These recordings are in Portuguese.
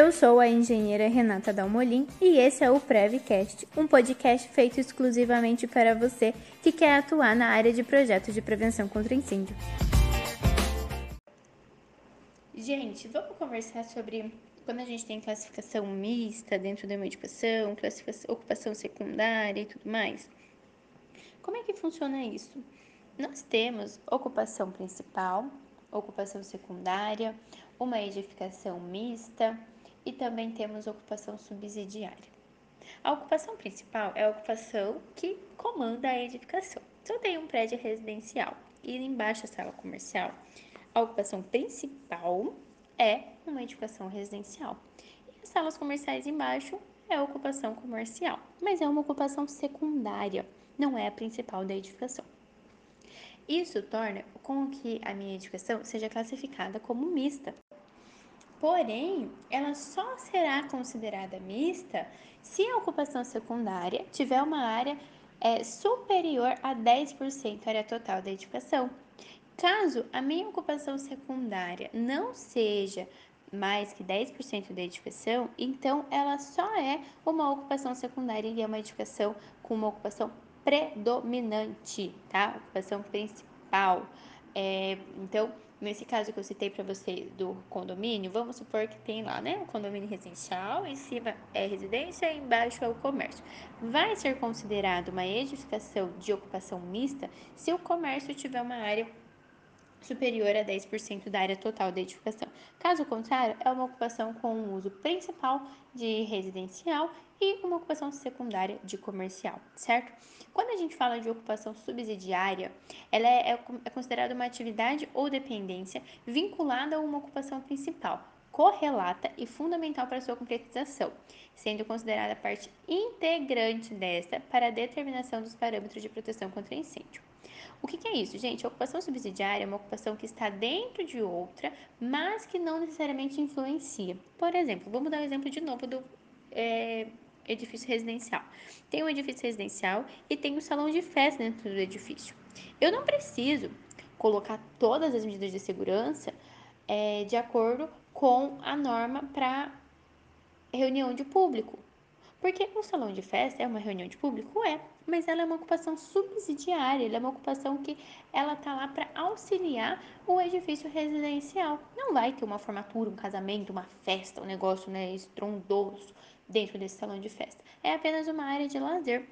Eu sou a engenheira Renata Dalmolin e esse é o Prevcast, um podcast feito exclusivamente para você que quer atuar na área de projetos de prevenção contra incêndio. Gente, vamos conversar sobre quando a gente tem classificação mista dentro da uma educação, classificação, ocupação secundária e tudo mais. Como é que funciona isso? Nós temos ocupação principal, ocupação secundária, uma edificação mista e também temos ocupação subsidiária. A ocupação principal é a ocupação que comanda a edificação. Se eu tenho um prédio residencial e embaixo a sala comercial, a ocupação principal é uma edificação residencial. E as salas comerciais embaixo é a ocupação comercial, mas é uma ocupação secundária, não é a principal da edificação. Isso torna com que a minha edificação seja classificada como mista. Porém, ela só será considerada mista se a ocupação secundária tiver uma área é, superior a 10% área total da edificação. Caso a minha ocupação secundária não seja mais que 10% da edificação, então ela só é uma ocupação secundária e é uma edificação com uma ocupação predominante, tá? Ocupação principal. É, então, nesse caso que eu citei para você do condomínio, vamos supor que tem lá, né, um condomínio residencial, em cima é residência e embaixo é o comércio. Vai ser considerado uma edificação de ocupação mista se o comércio tiver uma área superior a 10% da área total da edificação. Caso contrário, é uma ocupação com um uso principal de residencial e uma ocupação secundária de comercial, certo? Quando a gente fala de ocupação subsidiária, ela é, é, é considerada uma atividade ou dependência vinculada a uma ocupação principal, correlata e fundamental para sua concretização, sendo considerada parte integrante desta para a determinação dos parâmetros de proteção contra incêndio. O que, que, é isso, gente? A ocupação subsidiária é uma ocupação que está dentro de outra, mas que não necessariamente influencia. Por exemplo, vamos dar um exemplo de novo do é, edifício residencial. Tem um edifício residencial e tem um salão de festa dentro do edifício. Eu não preciso colocar todas as medidas de segurança é, de acordo com a norma para reunião de público. Porque o salão de festa é uma reunião de público? É, mas ela é uma ocupação subsidiária, ela é uma ocupação que ela tá lá para auxiliar o edifício residencial. Não vai ter uma formatura, um casamento, uma festa, um negócio né, estrondoso dentro desse salão de festa. É apenas uma área de lazer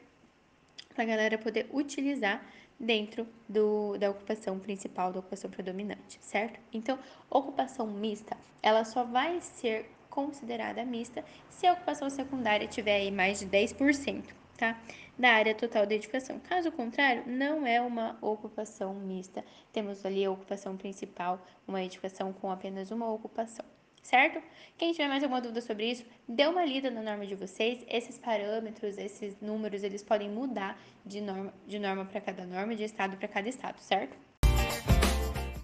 para a galera poder utilizar dentro do, da ocupação principal, da ocupação predominante, certo? Então, ocupação mista, ela só vai ser considerada mista se a ocupação secundária tiver aí mais de 10%, tá? Da área total da edificação. Caso contrário, não é uma ocupação mista. Temos ali a ocupação principal, uma edificação com apenas uma ocupação certo? Quem tiver mais alguma dúvida sobre isso, dê uma lida na norma de vocês. Esses parâmetros, esses números, eles podem mudar de norma de norma para cada norma, de estado para cada estado, certo?